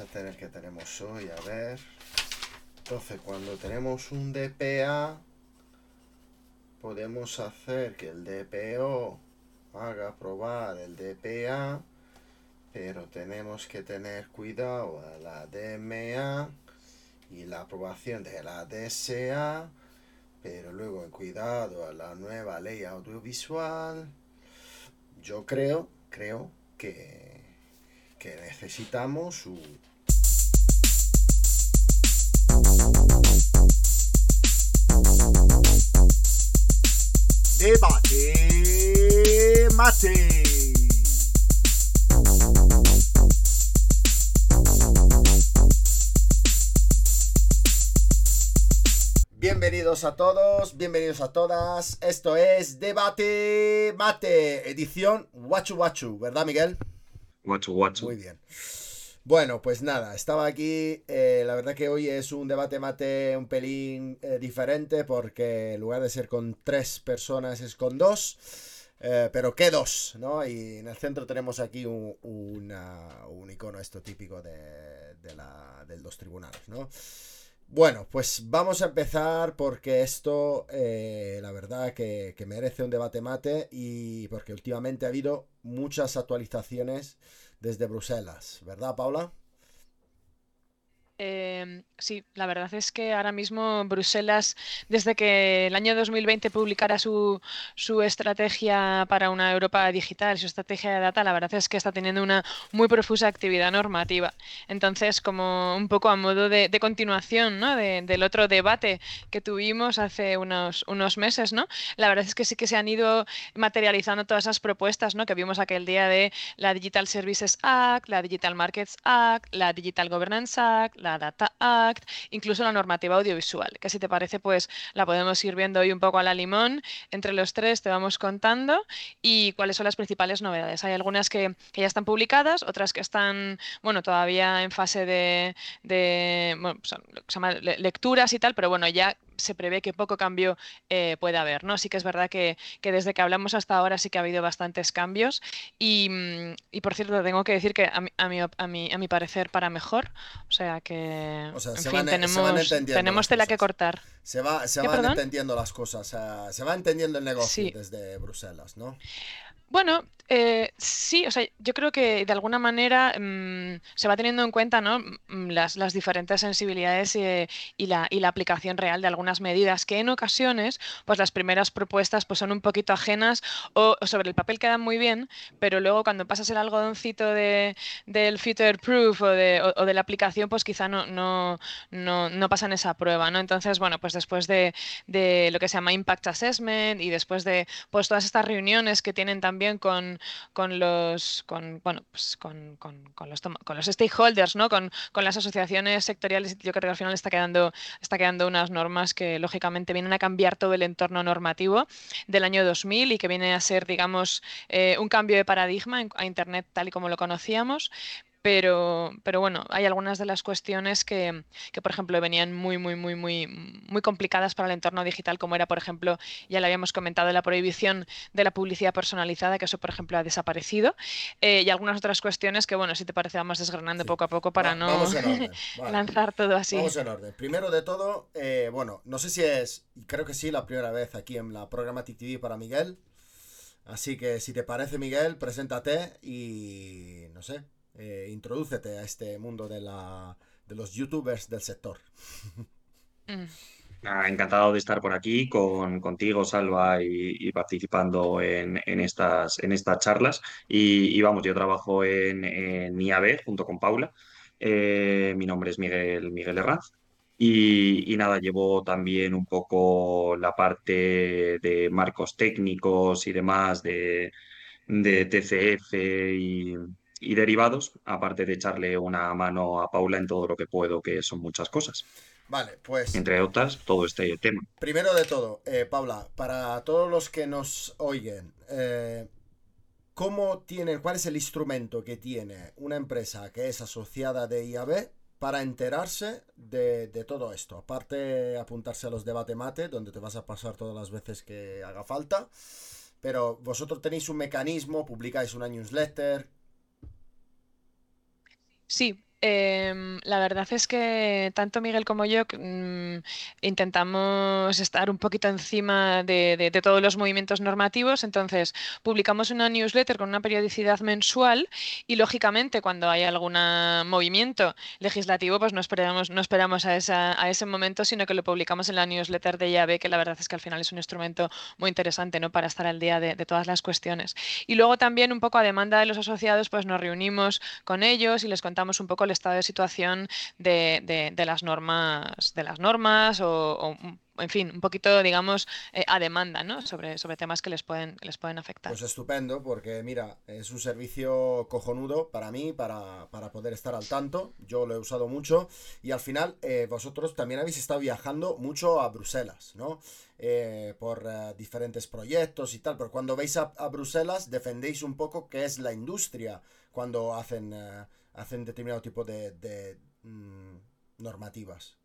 a tener que tenemos hoy, a ver. Entonces, cuando tenemos un DPA, podemos hacer que el DPO haga probar el DPA, pero tenemos que tener cuidado a la DMA y la aprobación de la DSA, pero luego cuidado a la nueva ley audiovisual. Yo creo, creo que, que necesitamos un Debate Mate. Bienvenidos a todos, bienvenidos a todas. Esto es Debate Mate, edición Guachu Guachu, ¿verdad, Miguel? Muy bien. Bueno, pues nada, estaba aquí. eh, la verdad que hoy es un debate mate un pelín eh, diferente porque en lugar de ser con tres personas es con dos. eh, pero ¿qué dos? ¿no? Y en el centro tenemos aquí un, un icono esto típico de, de la, del dos tribunales, ¿no? Bueno, pues vamos a empezar porque esto, la verdad que merece un debate mate y porque últimamente ha habido muchas actualizaciones desde Bruselas, ¿verdad, Paula? Eh, sí, la verdad es que ahora mismo Bruselas, desde que el año 2020 publicara su, su estrategia para una Europa digital, su estrategia de data, la verdad es que está teniendo una muy profusa actividad normativa. Entonces, como un poco a modo de, continuación, ¿no? de- del otro debate que tuvimos hace unos, unos meses, ¿no? La verdad es que sí que se han ido materializando todas esas propuestas, ¿no? Que vimos aquel día de la Digital Services Act, la Digital Markets Act, la Digital Governance Act, la Data Act, incluso la normativa audiovisual, que si te parece, pues la podemos ir viendo hoy un poco a la limón. Entre los tres te vamos contando y cuáles son las principales novedades. Hay algunas que, ya están publicadas, otras que están, bueno, todavía en fase de, de lecturas y tal, pero bueno, ya se prevé que poco cambio eh, puede haber, ¿no? Sí que es verdad que, que desde que hablamos hasta ahora sí que ha habido bastantes cambios y, mm, y, por cierto, tengo que decir que a mi, a mi, a mi- a mi parecer para mejor, o sea que, O sea, en se fin, van- se van tenemos, tenemos tela que cortar. Se, va, se ¿Qué, van perdón? entendiendo las cosas, se va entendiendo el negocio Sí. desde Bruselas, ¿no? Bueno, eh, sí, o sea, yo creo que de alguna manera mm, se va teniendo en cuenta, ¿no? mm, las, las diferentes sensibilidades eh, y la, y la aplicación real de algunas medidas que en ocasiones, pues las primeras propuestas pues son un poquito ajenas o, o sobre el papel quedan muy bien, pero luego cuando pasas el algodoncito de, del future proof o de, o- o de la aplicación, pues quizá no, no, no, no pasan esa prueba, ¿no? Entonces, bueno, pues después de, de lo que se llama Impact Assessment y después de pues todas estas reuniones que tienen también con, con los con bueno pues con, con- con los con los stakeholders, ¿no? Con, con las asociaciones sectoriales, yo creo que al final está quedando, está quedando unas normas que lógicamente vienen a cambiar todo el entorno normativo del año 2000 y que viene a ser, digamos, eh, un cambio de paradigma a Internet tal y como lo conocíamos. Pero, pero bueno, hay algunas de las cuestiones que, que, por ejemplo, venían muy, muy, muy, muy, muy complicadas para el entorno digital, como era, por ejemplo, ya lo habíamos comentado, la prohibición de la publicidad personalizada, que eso, por ejemplo, ha desaparecido, eh, y algunas otras cuestiones que, bueno, si te parece, vamos desgranando Sí. poco a poco para Va- no vale. lanzar todo así. Vamos en orden. Primero de todo, eh, bueno, no sé si es, y creo que sí, la primera vez aquí en la Programmatic TV para Miguel. Así que si te parece, Miguel, preséntate y, no sé, eh, introdúcete a este mundo de, la, de los youtubers del sector. Encantado de estar por aquí con, contigo, Salva, y, participando en, en estas, en estas charlas. Y, y vamos, yo trabajo en, en IAB junto con Paula. Eh, mi nombre es Miguel, Miguel Herranz. Y, y nada, llevo también un poco la parte de marcos técnicos y demás de, de TCF y, y derivados, aparte de echarle una mano a Paula en todo lo que puedo, que son muchas cosas. Vale, pues Entre otras, todo este tema. primero de todo, eh, Paula, para todos los que nos oyen, eh, ¿cómo tienen, cuál es el instrumento que tiene una empresa que es asociada de IAB para enterarse de, de todo esto? Aparte, apuntarse a los debate mate, donde te vas a pasar todas las veces que haga falta. Pero vosotros tenéis un mecanismo, publicáis una newsletter. Sí, Em, la verdad es que tanto Miguel como yo mm, intentamos estar un poquito encima de, todos los movimientos normativos, entonces publicamos una newsletter con una periodicidad mensual y lógicamente cuando hay algún movimiento legislativo pues no esperamos, a, ese momento, sino que lo publicamos en la newsletter de llave, que la verdad es que al final es un instrumento muy interesante ¿no? para estar al día de, de todas las cuestiones. Y luego también un poco a demanda de los asociados pues nos reunimos con ellos y les contamos un poco estado de situación de, de, las normas, de las normas o, en fin, un poquito, digamos, eh, a demanda, ¿no? Sobre, sobre temas que les pueden, les pueden afectar. Pues estupendo, porque mira, es un servicio cojonudo para mí, para, poder estar al tanto. Yo lo he usado mucho y al final eh, vosotros también habéis estado viajando mucho a Bruselas, ¿no? Eh, por diferentes proyectos y tal, pero cuando veis a, Bruselas defendéis un poco qué es la industria cuando hacen hacen determinado tipo de, de mm, normativas.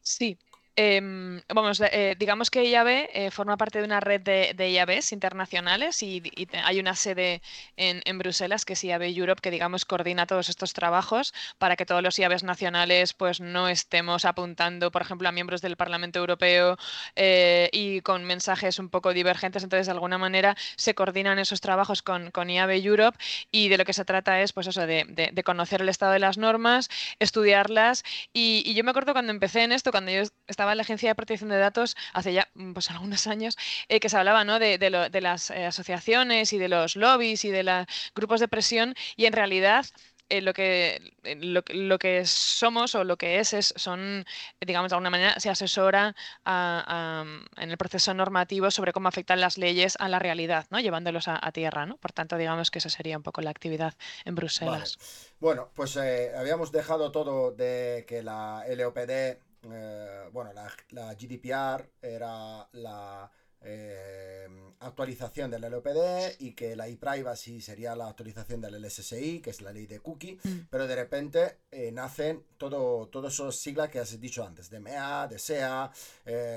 Sí, Em, vamos, eh, digamos que IAB eh, forma parte de una red de, de IABs internacionales y, hay una sede en, Bruselas que es IAB Europe que digamos coordina todos estos trabajos para que todos los IABs nacionales pues no estemos apuntando, por ejemplo, a miembros del Parlamento Europeo eh, y con mensajes un poco divergentes. Entonces, de alguna manera se coordinan esos trabajos con, con IAB Europe y de lo que se trata es pues eso, de, de, conocer el estado de las normas, estudiarlas y, y yo me acuerdo cuando empecé en esto, cuando yo estaba en la Agencia de Protección de Datos hace ya mm, pues, algunos años, eh, que se hablaba ¿no? de, de, las eh, asociaciones y de los lobbies y de los grupos de presión, y en realidad eh, lo, que, lo, que somos o lo que es, es son, digamos, de alguna manera se asesora en el proceso normativo sobre cómo afectan las leyes a la realidad, ¿no? llevándolos a, tierra. ¿no? Por tanto, digamos que esa sería un poco la actividad en Bruselas. Bueno, pues habíamos dejado todo de que la LOPD eh, bueno, la, GDPR era la eh, actualización del LOPD y que la ePrivacy sería la actualización del LSSI, que es la ley de cookie, mm. pero de repente eh, nacen todo, todos esos siglas que has dicho antes, DMA, DSEA,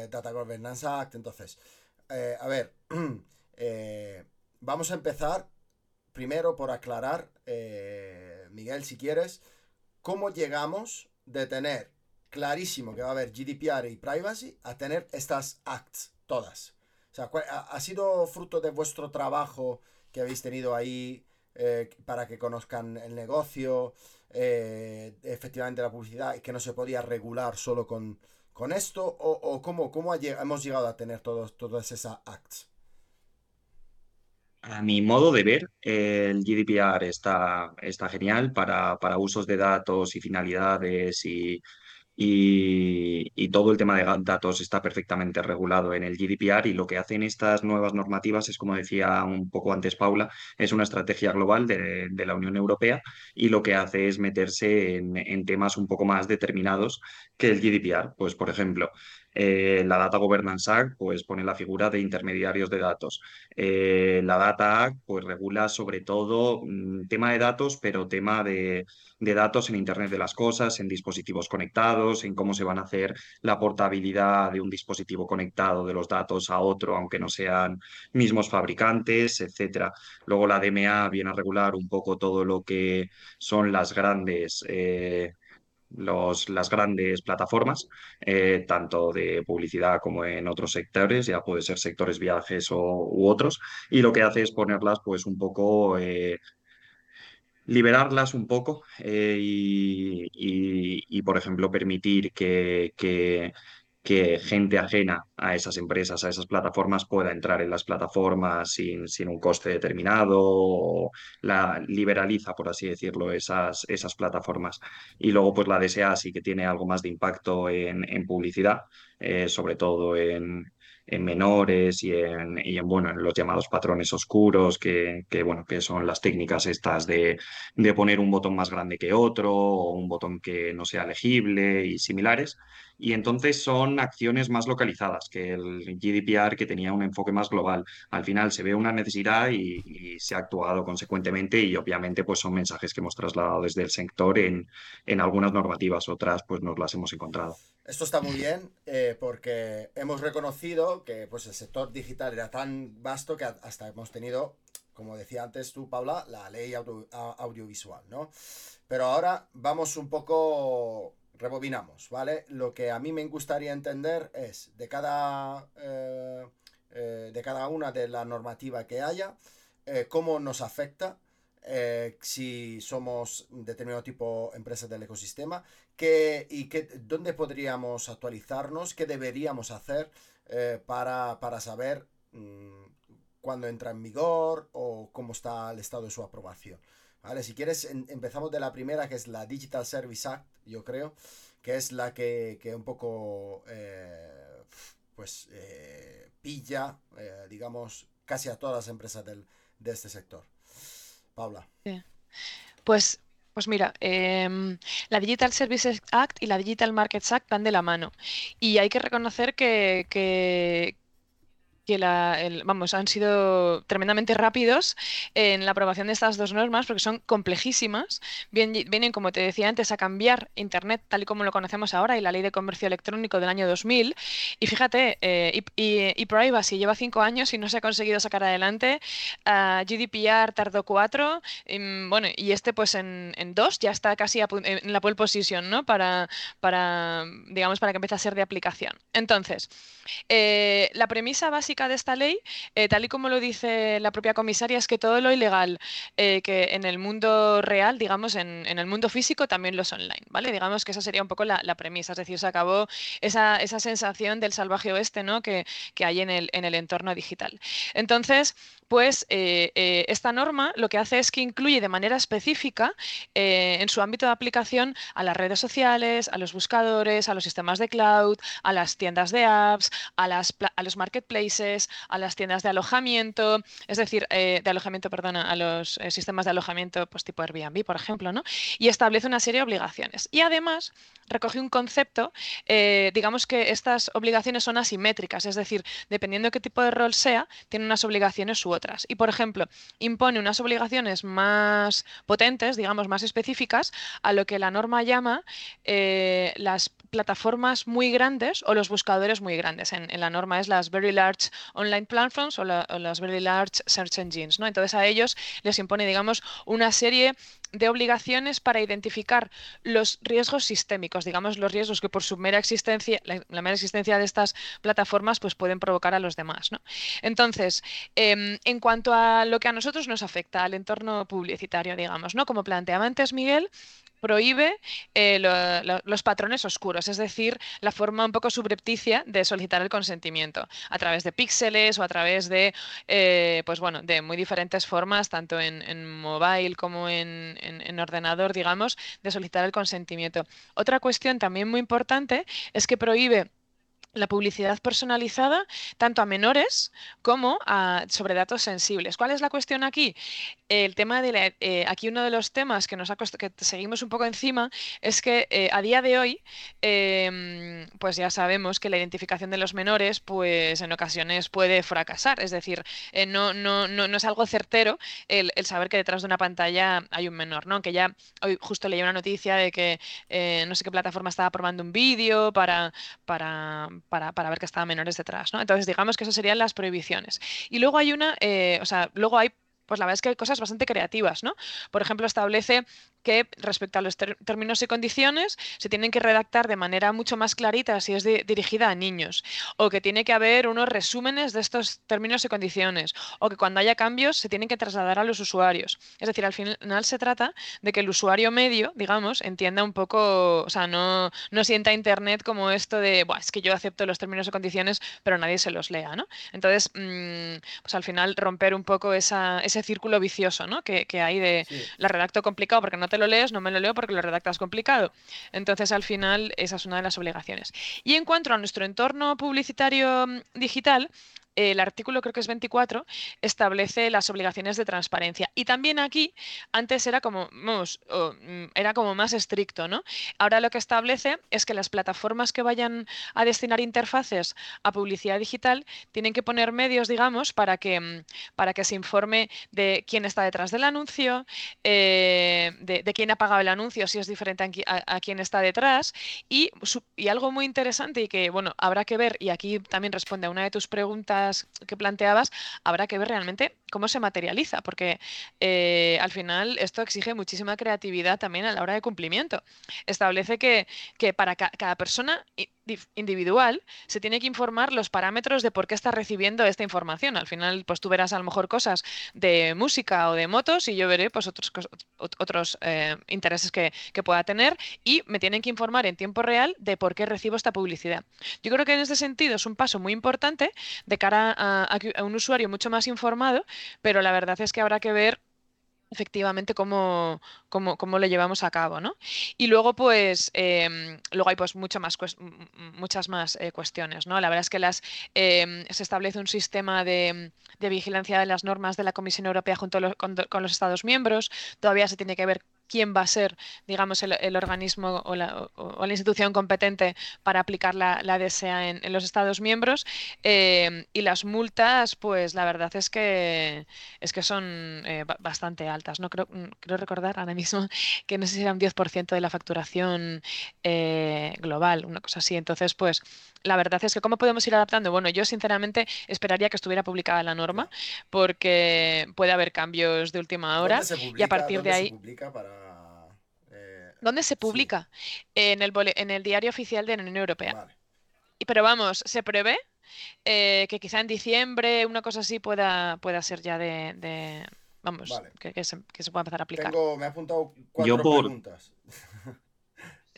Data Governance Act, entonces, a ver, vamos a empezar primero por aclarar, Miguel, si quieres, cómo llegamos de tener clarísimo que va a haber GDPR y privacy a tener estas acts, todas. O sea, ha sido fruto de vuestro trabajo que habéis tenido ahí eh, para que conozcan el negocio, eh, efectivamente la publicidad, y que no se podía regular solo con, con esto? ¿O, cómo, cómo hemos llegado a tener todas esas acts? A mi modo de ver, el GDPR está, está genial para, para usos de datos y finalidades y y, todo el tema de datos está perfectamente regulado en el GDPR y lo que hacen estas nuevas normativas es, como decía un poco antes Paula, es una estrategia global de, la Unión Europea y lo que hace es meterse en, en temas un poco más determinados que el GDPR. Pues, por ejemplo, eh, la Data Governance Act pues, pone la figura de intermediarios de datos. Eh, la Data Act pues, regula sobre todo mm, tema de datos, pero tema de, datos en Internet de las Cosas, en dispositivos conectados, en cómo se van a hacer la portabilidad de un dispositivo conectado de los datos a otro, aunque no sean mismos fabricantes, etc. Luego la DMA viene a regular un poco todo lo que son las grandes... Eh, las grandes plataformas, eh, tanto de publicidad como en otros sectores, ya puede ser sectores viajes o, u otros, y lo que hace es ponerlas pues un poco... Eh, liberarlas un poco eh, y, por ejemplo, permitir que que gente ajena a esas empresas, a esas plataformas, pueda entrar en las plataformas sin, sin un coste determinado o la liberaliza, por así decirlo, esas, esas plataformas. Y luego, pues la DSA sí que tiene algo más de impacto en, en publicidad, eh, sobre todo en, en menores y en, y en, bueno, en los llamados patrones oscuros, que, que, bueno, que son las técnicas estas de, de poner un botón más grande que otro o un botón que no sea legible y similares y entonces son acciones más localizadas que el GDPR que tenía un enfoque más global. Al final se ve una necesidad y, se ha actuado consecuentemente y obviamente pues son mensajes que hemos trasladado desde el sector en, en algunas normativas, otras pues nos las hemos encontrado. Esto está muy bien eh, porque hemos reconocido que pues el sector digital era tan vasto que hasta hemos tenido como decía antes tú, Paula, la ley audiovisual, ¿no? Pero ahora vamos un poco, rebobinamos, ¿vale? Lo que a mí me gustaría entender es de cada, eh, eh, de cada una de la normativa que haya, eh, cómo nos afecta. si somos determinado tipo de empresas del ecosistema y dónde podríamos actualizarnos, qué deberíamos hacer para, para, saber mm, cuándo entra en vigor o cómo está el estado de su aprobación. ¿Vale? Si quieres, empezamos de la primera, que es la Digital Service Act, yo creo, que es la que, un poco, eh, pues, eh, pilla, eh, digamos, casi a todas las empresas del, de este sector. Paula. Pues pues mira, em, la Digital Services Act y la Digital Markets Act van de la mano. Y hay que reconocer que, que la, vamos, han sido tremendamente rápidos en la aprobación de estas dos normas porque son complejísimas. vienen, como te decía antes, a cambiar Internet tal y como lo conocemos ahora y la ley de comercio electrónico del año 2000. Y fíjate, eh, y, Privacy lleva cinco años y no se ha conseguido sacar adelante. GDPR tardó cuatro. Y, bueno, y este pues en, dos ya está casi en la pole position, ¿no? Para, para, digamos, para que empiece a ser de aplicación. Entonces, eh, la premisa básica de esta ley, eh, tal y como lo dice la propia comisaria, es que todo lo ilegal eh, que en el mundo real, digamos, en, el mundo físico, también lo es online, ¿vale? Digamos que esa sería un poco la, premisa, es decir, se acabó esa, esa, sensación del salvaje oeste, ¿no? Que, que hay en el, en el entorno digital. Entonces, pues eh, esta norma lo que hace es que incluye de manera específica en su ámbito de aplicación a las redes sociales, a los buscadores, a los sistemas de cloud, a las tiendas de apps, a, las, a los marketplaces, a las tiendas de alojamiento, es decir, de alojamiento, perdona, a los sistemas de alojamiento pues tipo Airbnb, por ejemplo, ¿no? Y establece una serie de obligaciones. Y además recoge un concepto, digamos que estas obligaciones son asimétricas, es decir, dependiendo de qué tipo de rol sea, tiene unas obligaciones u otras. Y, por ejemplo, impone unas obligaciones más potentes, digamos, más específicas, a lo que la norma llama eh, las plataformas muy grandes o los buscadores muy grandes. En, la norma es las Very Large Online Platforms o, o, las Very Large Search Engines. ¿no? Entonces a ellos les impone, digamos, una serie de obligaciones para identificar los riesgos sistémicos, digamos los riesgos que por su mera existencia, la, mera existencia de estas plataformas, pues pueden provocar a los demás. ¿no? Entonces, em, en cuanto a lo que a nosotros nos afecta, al entorno publicitario, digamos, ¿no? Como planteaba antes Miguel, prohíbe eh, los patrones oscuros, es decir, la forma un poco subrepticia de solicitar el consentimiento a través de píxeles o a través de, eh, pues bueno, de muy diferentes formas, tanto en, mobile como en, en, ordenador, digamos, de solicitar el consentimiento. Otra cuestión también muy importante es que prohíbe la publicidad personalizada tanto a menores como a, sobre datos sensibles. ¿Cuál es la cuestión aquí? El tema de la, eh, aquí uno de los temas que nos ha que seguimos un poco encima es que eh, a día de hoy em, pues ya sabemos que la identificación de los menores pues en ocasiones puede fracasar, es decir, eh, no, no, no, no, es algo certero el, saber que detrás de una pantalla hay un menor, ¿no? Que ya hoy justo leí una noticia de que no sé qué plataforma estaba probando un vídeo para, para para, ver que estaban menores detrás, ¿no? Entonces, digamos que esas serían las prohibiciones. Y luego hay una, o sea, luego hay pues la verdad es que hay cosas bastante creativas, ¿no? Por ejemplo, establece que respecto a los términos y condiciones se tienen que redactar de manera mucho más clarita si es dirigida a niños, o que tiene que haber unos resúmenes de estos términos y condiciones, o que cuando haya cambios se tienen que trasladar a los usuarios. Es decir, al final se trata de que el usuario medio, digamos, entienda un poco, o sea, no, no sienta Internet como esto de, es que yo acepto los términos y condiciones, pero nadie se los lea, ¿no? Entonces, mm, pues al final romper un poco esa, ese círculo vicioso, ¿no? Que, hay de la redacto complicado porque no te lo lees, no me lo leo porque lo redactas complicado. Entonces, al final, esa es una de las obligaciones. Y en cuanto a nuestro entorno publicitario mm, digital, el artículo creo que es 24, establece las obligaciones de transparencia. Y también aquí, antes era como, mm, era como más estricto, ¿no? Ahora lo que establece es que las plataformas que vayan a destinar interfaces a publicidad digital tienen que poner medios, digamos, para que, mm, para que se informe de quién está detrás del anuncio, eh, de, quién ha pagado el anuncio, si es diferente a, quién está detrás. Y, y algo muy interesante y que, bueno, habrá que ver, y aquí también responde a una de tus preguntas que planteabas, habrá que ver realmente cómo se materializa, porque eh, al final esto exige muchísima creatividad también a la hora de cumplimiento. Establece que, que para cada persona individual se tiene que informar los parámetros de por qué está recibiendo esta información. Al final, pues tú verás a lo mejor cosas de música o de motos y yo veré pues otros, otros eh, intereses que, pueda tener y me tienen que informar en tiempo real de por qué recibo esta publicidad. Yo creo que en este sentido es un paso muy importante de cara a un usuario mucho más informado, pero la verdad es que habrá que ver efectivamente cómo, cómo, cómo, lo llevamos a cabo, ¿no? Y luego, pues, em, luego hay pues mucho más muchas más eh, cuestiones, ¿no? La verdad es que las em, se establece un sistema de, vigilancia de las normas de la Comisión Europea junto con, los Estados miembros. Todavía se tiene que ver quién va a ser, digamos, el, organismo o la, institución competente para aplicar la, DSA en, los Estados miembros. Eh, y las multas, pues la verdad es que es que son eh, bastante altas. No creo, mm, creo recordar ahora mismo que no sé si era un 10% de la facturación eh, global, una cosa así. Entonces, pues la verdad es que cómo podemos ir adaptando. Bueno, yo sinceramente esperaría que estuviera publicada la norma porque puede haber cambios de última hora y a partir de ahí. ¿Dónde se publica? En, el en el diario oficial de la Unión Europea. Pero vamos, se prevé eh, que quizá en diciembre, una cosa así, pueda, pueda ser ya de. vamos, que, se, pueda empezar a aplicar. me ha apuntado cuatro preguntas.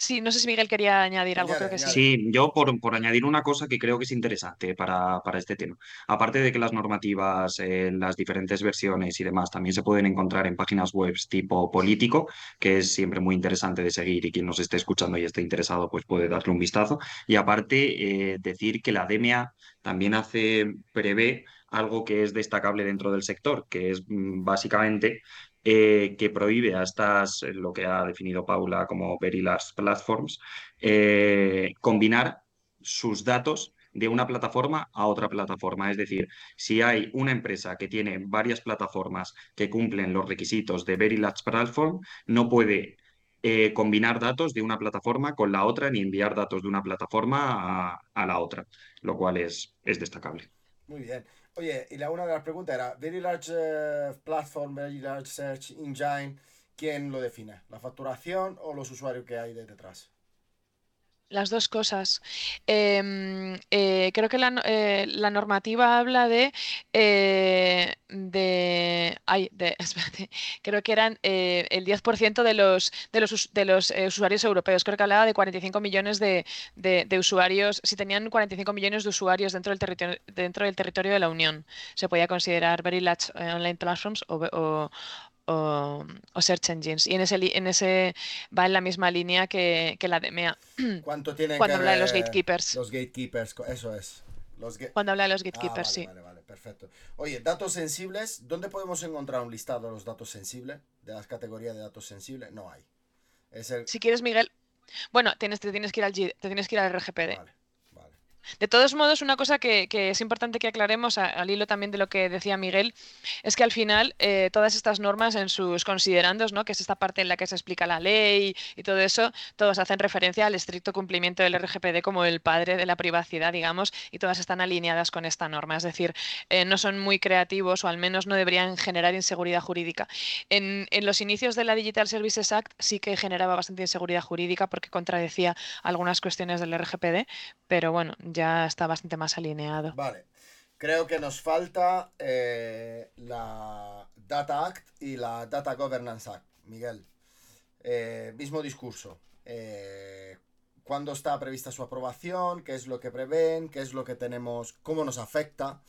Sí, no sé si Miguel quería añadir algo, creo que sí. Sí, yo por, añadir una cosa que creo que es interesante para, este tema. Aparte de que las normativas, en las diferentes versiones y demás también se pueden encontrar en páginas web tipo político, que es siempre muy interesante de seguir y quien nos esté escuchando y esté interesado pues puede darle un vistazo. Y aparte, eh, decir que la DMA también hace, prevé algo que es destacable dentro del sector, que es mm, básicamente eh, que prohíbe a estas, eh, lo que ha definido Paula como very large platforms, eh, combinar sus datos de una plataforma a otra plataforma. Es decir, si hay una empresa que tiene varias plataformas que cumplen los requisitos de Very Large Platform, no puede combinar datos de una plataforma con la otra ni enviar datos de una plataforma a, a la otra, lo cual es, es destacable. Muy bien. Oye, y la una de las preguntas era, Very Large eh, Platform, Very Large Search Engine, ¿quién lo define? ¿La facturación o los usuarios que hay detrás? Las dos cosas. Em, eh, creo que la, eh, normativa habla de, eh, de, ay, de creo que eran el 10% de los, de los, de los usuarios europeos. Creo que hablaba de 45 millones de, usuarios. Si tenían 45 millones de usuarios dentro del, territorio, dentro del territorio de la Unión, se podía considerar very large online platforms o, o, search engines. Y en ese, en ese va en la misma línea que, la DMA. ¿Cuánto tienen Cuando habla de los gatekeepers. Los gatekeepers, eso es. Cuando habla de los gatekeepers, ah, sí. Vale, vale, perfecto. Oye, datos sensibles, ¿dónde podemos encontrar un listado de los datos sensibles? De las categorías de datos sensibles, no hay. Si quieres, Miguel. Bueno, tienes, te, tienes que ir al, te tienes que ir al RGPD. De todos modos, una cosa que, es importante que aclaremos, al hilo también de lo que decía Miguel, es que al final eh, todas estas normas en sus considerandos, ¿no? que es esta parte en la que se explica la ley y todo eso, todos hacen referencia al estricto cumplimiento del RGPD como el padre de la privacidad, digamos, y todas están alineadas con esta norma. Es decir, eh, no son muy creativos o al menos no deberían generar inseguridad jurídica. En, en los inicios de la Digital Services Act sí que generaba bastante inseguridad jurídica porque contradecía algunas cuestiones del RGPD, pero bueno, ya está bastante más alineado. Vale. Creo que nos falta eh, la Data Act y la Data Governance Act, Miguel. Eh, mismo discurso. Eh, ¿Cuándo está prevista su aprobación? ¿Qué es lo que prevén? ¿Qué es lo que tenemos? ¿Cómo nos afecta?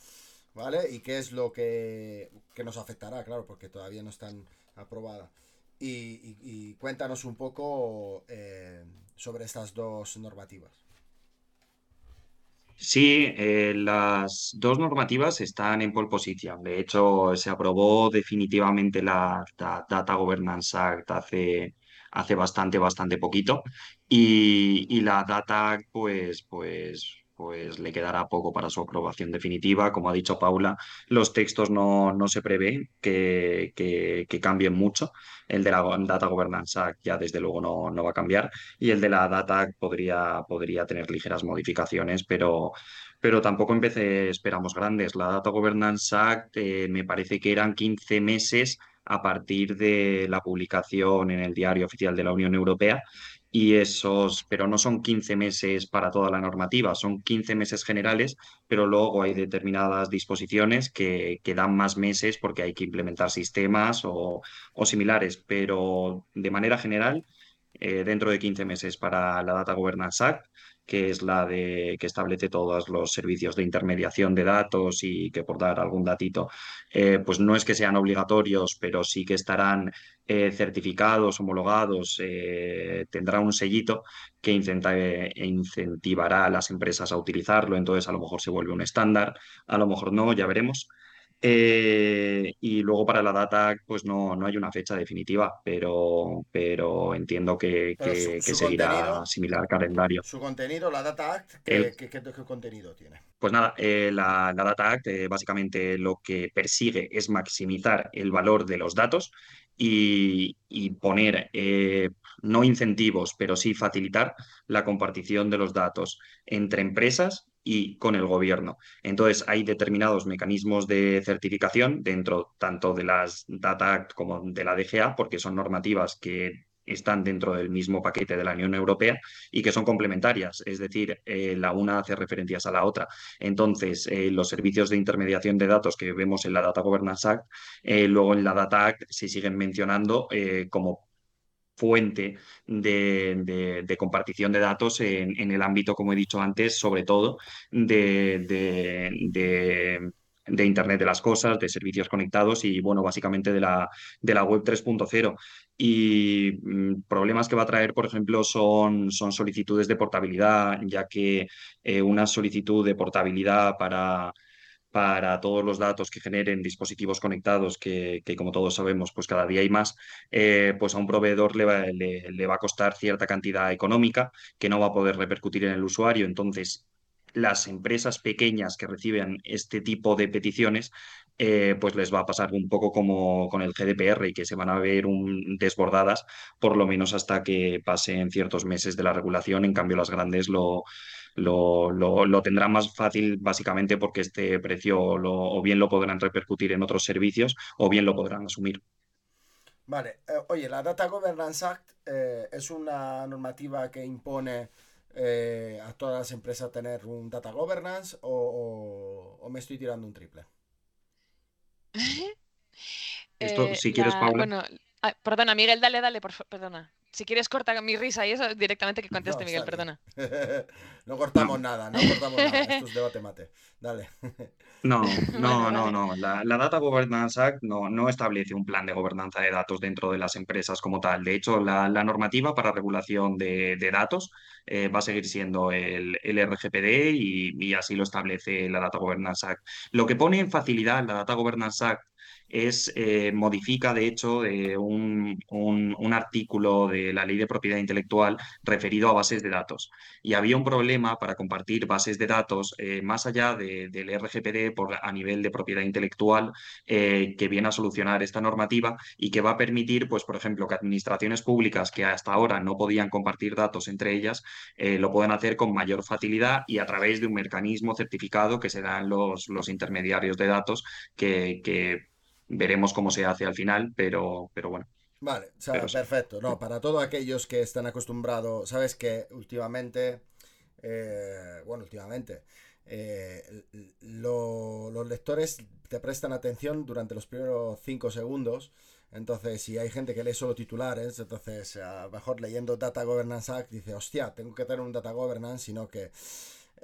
¿Vale? Y qué es lo que, nos afectará, claro, porque todavía no están aprobadas. y cuéntanos un poco sobre estas dos normativas. Sí, eh, las dos normativas están en pole position. De hecho, se aprobó definitivamente la, Data Governance Act hace, hace bastante, bastante poquito. Y, la Data Act, pues, pues, pues le quedará poco para su aprobación definitiva. Como ha dicho Paula, los textos no, no se prevé que, que, cambien mucho. El de la Data Governance Act ya desde luego no, no va a cambiar y el de la Data Act podría, podría tener ligeras modificaciones, pero, pero tampoco empecé, esperamos grandes. La Data Governance Act eh, me parece que eran 15 meses a partir de la publicación en el diario oficial de la Unión Europea y esos, pero no son 15 meses para toda la normativa, son 15 meses generales, pero luego hay determinadas disposiciones que, dan más meses porque hay que implementar sistemas o, o similares, pero de manera general, eh, dentro de 15 meses para la Data Governance Act que es la de que establece todos los servicios de intermediación de datos y que por dar algún datito, eh, pues no es que sean obligatorios, pero sí que estarán eh, certificados, homologados, eh, tendrá un sellito que incentivará a las empresas a utilizarlo, entonces a lo mejor se vuelve un estándar, a lo mejor no, ya veremos. Eh, y luego para la data, pues no, no hay una fecha definitiva, pero, pero entiendo que, que, seguirá similar calendario. Su contenido, la Data Act, ¿qué, qué, contenido tiene? Pues nada, eh, la, la, Data Act eh, básicamente lo que persigue es maximizar el valor de los datos y, y poner no incentivos, pero sí facilitar la compartición de los datos entre empresas y con el gobierno. Entonces, hay determinados mecanismos de certificación dentro tanto de las Data Act como de la DGA, porque son normativas que están dentro del mismo paquete de la Unión Europea y que son complementarias, es decir, eh, la una hace referencias a la otra. Entonces, eh, los servicios de intermediación de datos que vemos en la Data Governance Act, eh, luego en la Data Act se siguen mencionando como fuente de, compartición de datos en, el ámbito, como he dicho antes, sobre todo de, de Internet de las Cosas, de servicios conectados y, bueno, básicamente de la, de la web 3.0. Y mm, problemas que va a traer, por ejemplo, son, son solicitudes de portabilidad, ya que eh, una solicitud de portabilidad para para todos los datos que generen dispositivos conectados, que, como todos sabemos, pues cada día hay más, eh, pues a un proveedor le va, le, va, a costar cierta cantidad económica que no va a poder repercutir en el usuario. Entonces, las empresas pequeñas que reciben este tipo de peticiones, eh, pues les va a pasar un poco como con el GDPR y que se van a ver un, desbordadas, por lo menos hasta que pasen ciertos meses de la regulación. En cambio, las grandes lo lo, lo, tendrán más fácil básicamente porque este precio o bien lo podrán repercutir en otros servicios o bien lo podrán asumir. Vale, eh, oye, la Data Governance Act eh, es una normativa que impone eh, a todas las empresas tener un Data Governance o, me estoy tirando un triple. Esto, si quieres, Paula. Bueno, ah, perdona, Miguel, dale, dale, por perdona. Si quieres cortar mi risa y eso, directamente que conteste Miguel, perdona. no cortamos nada, no cortamos nada. Esto es debate mate. Dale. no, no, no, no. La, Data Governance Act no, no, establece un plan de gobernanza de datos dentro de las empresas como tal. De hecho, la, normativa para regulación de, datos eh, va a seguir siendo el, el RGPD y, y, así lo establece la Data Governance Act. Lo que pone en facilidad la Data Governance Act es, eh, modifica de hecho eh, un, artículo de la ley de propiedad intelectual referido a bases de datos. Y había un problema para compartir bases de datos eh, más allá del RGPD por, a nivel de propiedad intelectual que viene a solucionar esta normativa y que va a permitir, pues, por ejemplo, que administraciones públicas que hasta ahora no podían compartir datos entre ellas, lo puedan hacer con mayor facilidad y a través de un mecanismo certificado que se dan los, los intermediarios de datos que, que veremos cómo se hace al final, pero, pero bueno. Vale, perfecto. No, para todos aquellos que están acostumbrados, sabes que últimamente, eh, bueno, últimamente, eh, los lectores te prestan atención durante los primeros cinco segundos. Entonces, si hay gente que lee solo titulares, entonces a lo mejor leyendo Data Governance Act dice, hostia, tengo que tener un Data Governance, sino que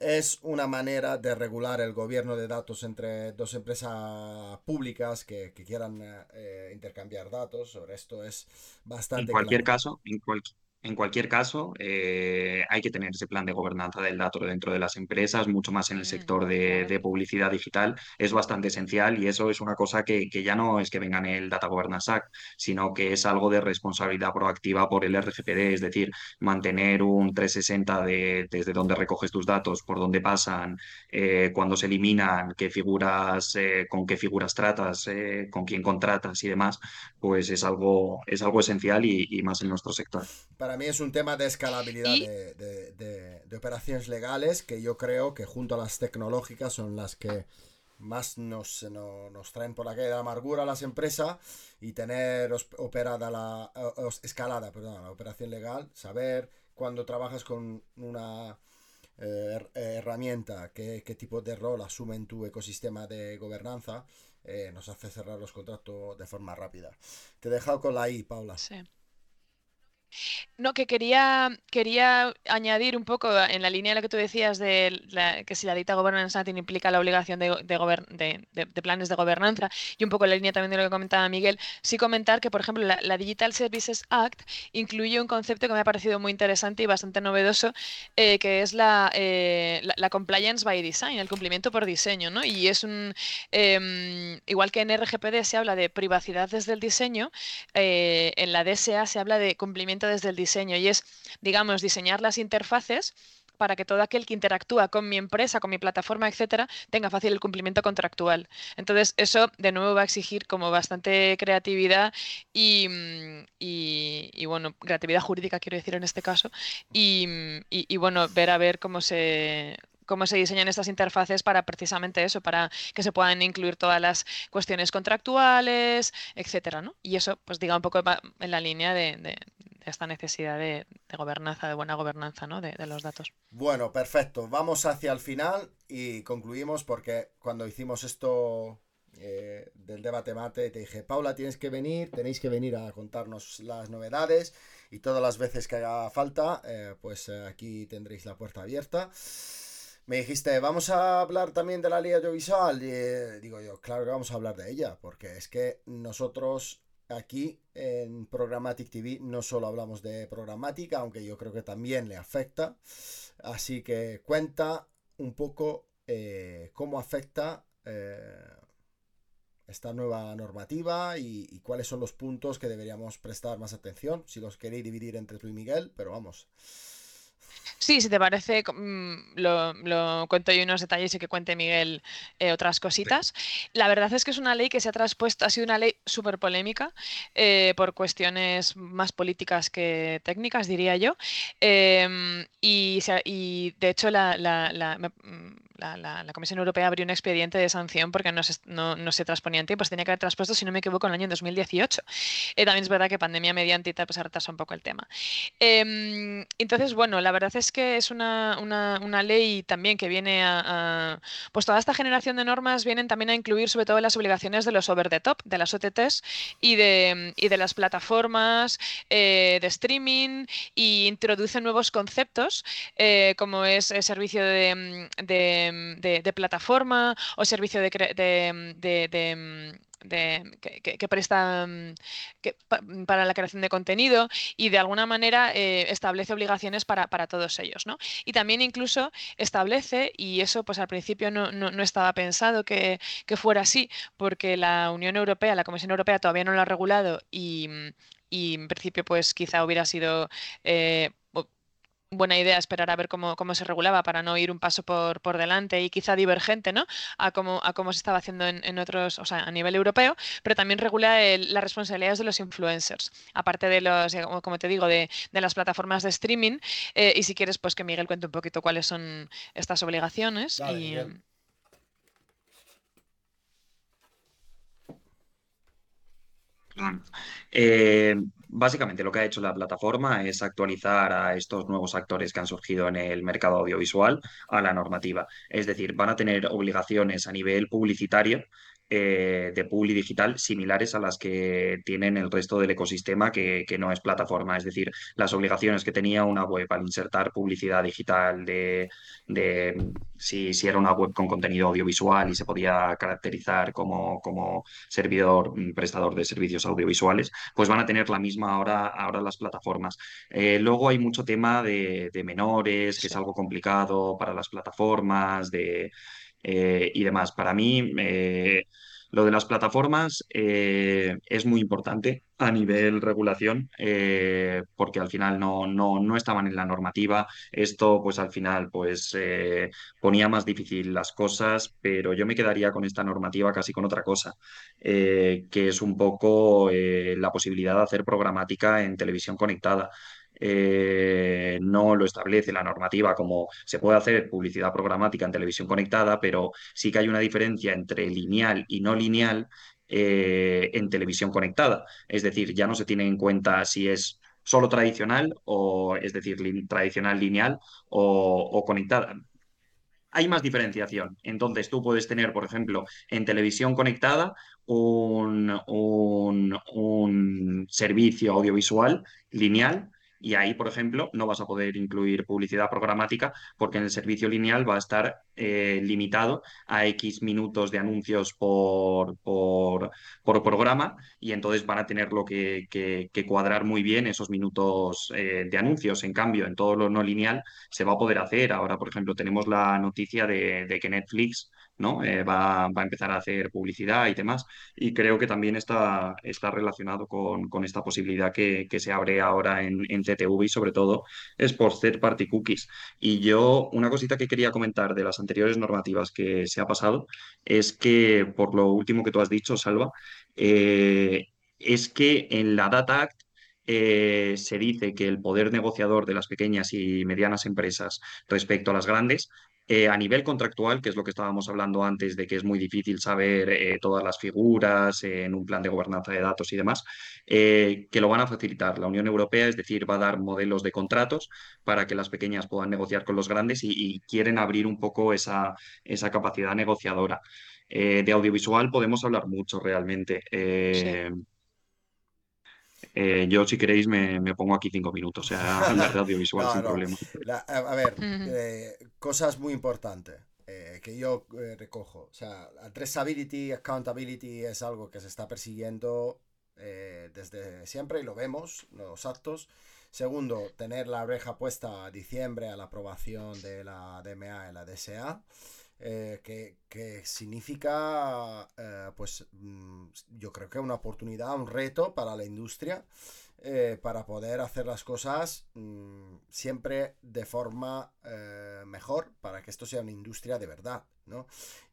es una manera de regular el gobierno de datos entre dos empresas públicas que, quieran eh, intercambiar datos. Sobre esto es bastante. En cualquier caso, en, En cualquier caso, eh, hay que tener ese plan de gobernanza del dato dentro de las empresas, mucho más en el Mm, sector de, publicidad digital. Es bastante esencial y eso es una cosa que, que ya no es que venga en el Data Governance Act, sino que es algo de responsabilidad proactiva por el RGPD, es decir, mantener un 360 de, desde dónde recoges tus datos, por dónde pasan, eh, cuándo se eliminan, qué figuras, eh, con qué figuras tratas, eh, con quién contratas y demás, pues es algo, es algo esencial y, y más en nuestro sector. Para mí es un tema de escalabilidad Y de, de- de- de operaciones legales que yo creo que junto a las tecnológicas son las que más nos, no- nos traen por la calle de la amargura a las empresas y tener operada la os- escalada, perdón, la operación legal, saber cuando trabajas con una eh, eh, herramienta, qué, qué tipo de rol asume en tu ecosistema de gobernanza, eh, nos hace cerrar los contratos de forma rápida. Te he dejado con la I, Paula. sí. No, que quería, quería añadir un poco en la línea de lo que tú decías de que si la Data Governance implica la obligación de, de de- de- planes de gobernanza y un poco en la línea también de lo que comentaba Miguel, sí comentar que, por ejemplo, la, Digital Services Act incluye un concepto que me ha parecido muy interesante y bastante novedoso, eh, que es la, eh, la, la compliance by design, el cumplimiento por diseño, ¿no? Y es un, em, igual que en RGPD se habla de privacidad desde el diseño, eh, en la DSA se habla de cumplimiento desde el diseño y es, digamos, diseñar las interfaces para que todo aquel que interactúa con mi empresa, con mi plataforma, etcétera, tenga fácil el cumplimiento contractual. Entonces, eso de nuevo va a exigir como bastante creatividad y, mm, bueno, creatividad jurídica, quiero decir en este caso, y, mm, y- bueno, ver a ver cómo se cómo se diseñan estas interfaces para precisamente eso, para que se puedan incluir todas las cuestiones contractuales, etcétera, ¿no? Y eso, pues diga un poco en la línea de esta necesidad de, gobernanza, de buena gobernanza, ¿no? De, los datos. Bueno, perfecto. Vamos hacia el final y concluimos porque cuando hicimos esto eh, del debate mate, te dije, Paula, tienes que venir, tenéis que venir a contarnos las novedades y todas las veces que haga falta, eh, pues eh, aquí tendréis la puerta abierta. Me dijiste, vamos a hablar también de la ley audiovisual. Y digo yo, claro que vamos a hablar de ella, porque es que nosotros aquí en Programmatic TV no solo hablamos de programática, aunque yo creo que también le afecta. Así que cuenta un poco eh, cómo afecta eh, esta nueva normativa y, y cuáles son los puntos que deberíamos prestar más atención. Si los queréis dividir entre tú y Miguel, pero vamos. Sí, si te parece, mm, lo, lo cuento yo unos detalles y que cuente Miguel eh, otras cositas. La verdad es que es una ley que se ha traspuesto, ha sido una ley súper polémica eh, por cuestiones más políticas que técnicas, diría yo. Em, y, y, de hecho la, la- la- me- mm, la- la- la Comisión Europea abrió un expediente de sanción porque no se, no, no se transponía en tiempo, se tenía que haber traspuesto, si no me equivoco, en el año 2018. Eh, también es verdad que pandemia mediante y tal, pues ha retrasado un poco el tema. Em, entonces, bueno, la verdad es que es una, una- una ley también que viene a, Pues toda esta generación de normas vienen también a incluir sobre todo las obligaciones de los over the top, de las OTTs y de, y de las plataformas eh, de streaming y introduce nuevos conceptos eh, como es el servicio de, de, mm, de- plataforma o servicio de... mm, de- de, mm, de- que, que- presta mm, para la creación de contenido y de alguna manera eh, establece obligaciones para, para todos ellos, ¿no? Y también incluso establece, y eso pues al principio no, no- no estaba pensado que, que fuera así, porque la Unión Europea, la Comisión Europea todavía no lo ha regulado y, mm, y en principio pues quizá hubiera sido... eh, Buena idea esperar a ver cómo, cómo se regulaba para no ir un paso por, por delante y quizá divergente, ¿no? A cómo, a cómo se estaba haciendo en, en otros, o sea, a nivel europeo, pero también regula el- las responsabilidades de los influencers, aparte de los, como, como te digo, de, de las plataformas de streaming. eh, y si quieres, pues que Miguel cuente un poquito cuáles son estas obligaciones. Dale, y, Miguel. Eh, básicamente lo que ha hecho la plataforma es actualizar a estos nuevos actores que han surgido en el mercado audiovisual a la normativa. Es decir, van a tener obligaciones a nivel publicitario eh, de publi digital similares a las que tienen el resto del ecosistema que, no es plataforma. Es decir, las obligaciones que tenía una web al insertar publicidad digital de, si, si, era una web con contenido audiovisual y se podía caracterizar como, como servidor, mm, prestador de servicios audiovisuales, pues van a tener la misma ahora, ahora las plataformas. Eh, luego hay mucho tema de, menores, que es algo complicado para las plataformas, de, eh, y demás. Para mí, eh, lo de las plataformas eh, es muy importante a nivel regulación porque al final no, no, estaban en la normativa. Esto pues al final pues ponía más difícil las cosas, pero yo me quedaría con esta normativa casi con otra cosa, que es un poco la posibilidad de hacer programática en televisión conectada. Eh, no lo establece la normativa como se puede hacer publicidad programática en televisión conectada, pero sí que hay una diferencia entre lineal y no lineal eh, en televisión conectada. Es decir, ya no se tiene en cuenta si es solo tradicional o es decir, tradicional lineal o, conectada hay más diferenciación. Entonces, tú puedes tener, por ejemplo, en televisión conectada un, un servicio audiovisual lineal y ahí, por ejemplo, no vas a poder incluir publicidad programática porque en el servicio lineal va a estar eh, limitado a X minutos de anuncios por, por, programa y entonces van a tener lo que, cuadrar muy bien esos minutos eh, de anuncios. En cambio, en todo lo no lineal se va a poder hacer. Ahora, por ejemplo, tenemos la noticia de que Netflix ¿no? Eh, va, a empezar a hacer publicidad y demás. Y creo que también está, está relacionado con, esta posibilidad que, se abre ahora en, en, CTV y sobre todo es por third party cookies. Y yo, una cosita que quería comentar de las anteriores normativas que se ha pasado es que, por lo último que tú has dicho, Salva, eh, es que en la Data Act eh, se dice que el poder negociador de las pequeñas y medianas empresas respecto a las grandes eh, a nivel contractual, que es lo que estábamos hablando antes de que es muy difícil saber eh, todas las figuras en un plan de gobernanza de datos y demás, eh, que lo van a facilitar la Unión Europea, es decir, va a dar modelos de contratos para que las pequeñas puedan negociar con los grandes y, quieren abrir un poco esa, esa capacidad negociadora. de audiovisual podemos hablar mucho realmente. Eh, yo, si queréis, me, pongo aquí cinco minutos, o sea, hablar de audiovisual sin problema. a, ver, eh, cosas muy importantes eh, que yo recojo. O sea, traceability, accountability es algo que se está persiguiendo desde siempre y lo vemos, los actos. Segundo, tener la oreja puesta a diciembre a la aprobación de la DMA y la DSA. Eh, que, significa, eh, pues mm, yo creo que una oportunidad, un reto para la industria, eh, para poder hacer las cosas mm, siempre de forma mejor, para que esto sea una industria de verdad, ¿no?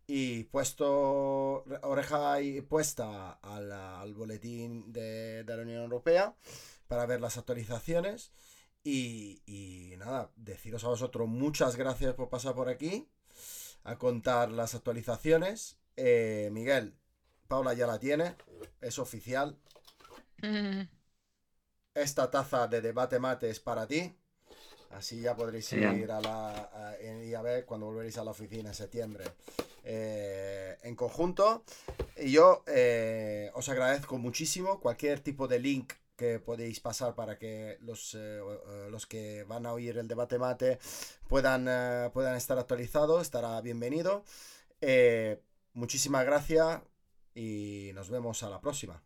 Y puesto oreja y puesta al, boletín de, de, la Unión Europea para ver las actualizaciones. Y, y nada, deciros a vosotros muchas gracias por pasar por aquí a contar las actualizaciones. Eh, Miguel, Paula ya la tiene, es oficial. Esta taza de debate mate es para ti. Así ya podréis ir a la. y a ver cuando volveréis a la oficina en septiembre. Eh, en conjunto. Y yo eh, os agradezco muchísimo cualquier tipo de link que podéis pasar para que los, eh, eh, los que van a oír el debate mate puedan, eh, puedan estar actualizados, estará bienvenido. muchísimas gracias y nos vemos a la próxima.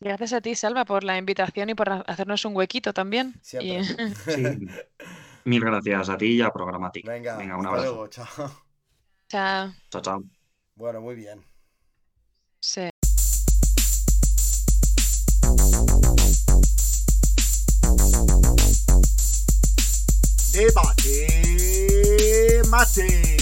Gracias a ti, Salva, por la invitación y por hacernos un huequito también. Mil gracias a ti y a Programmatic. Venga, un abrazo. chao. Chao. Chao, chao. Bueno, muy bien. Sí. Debate mate.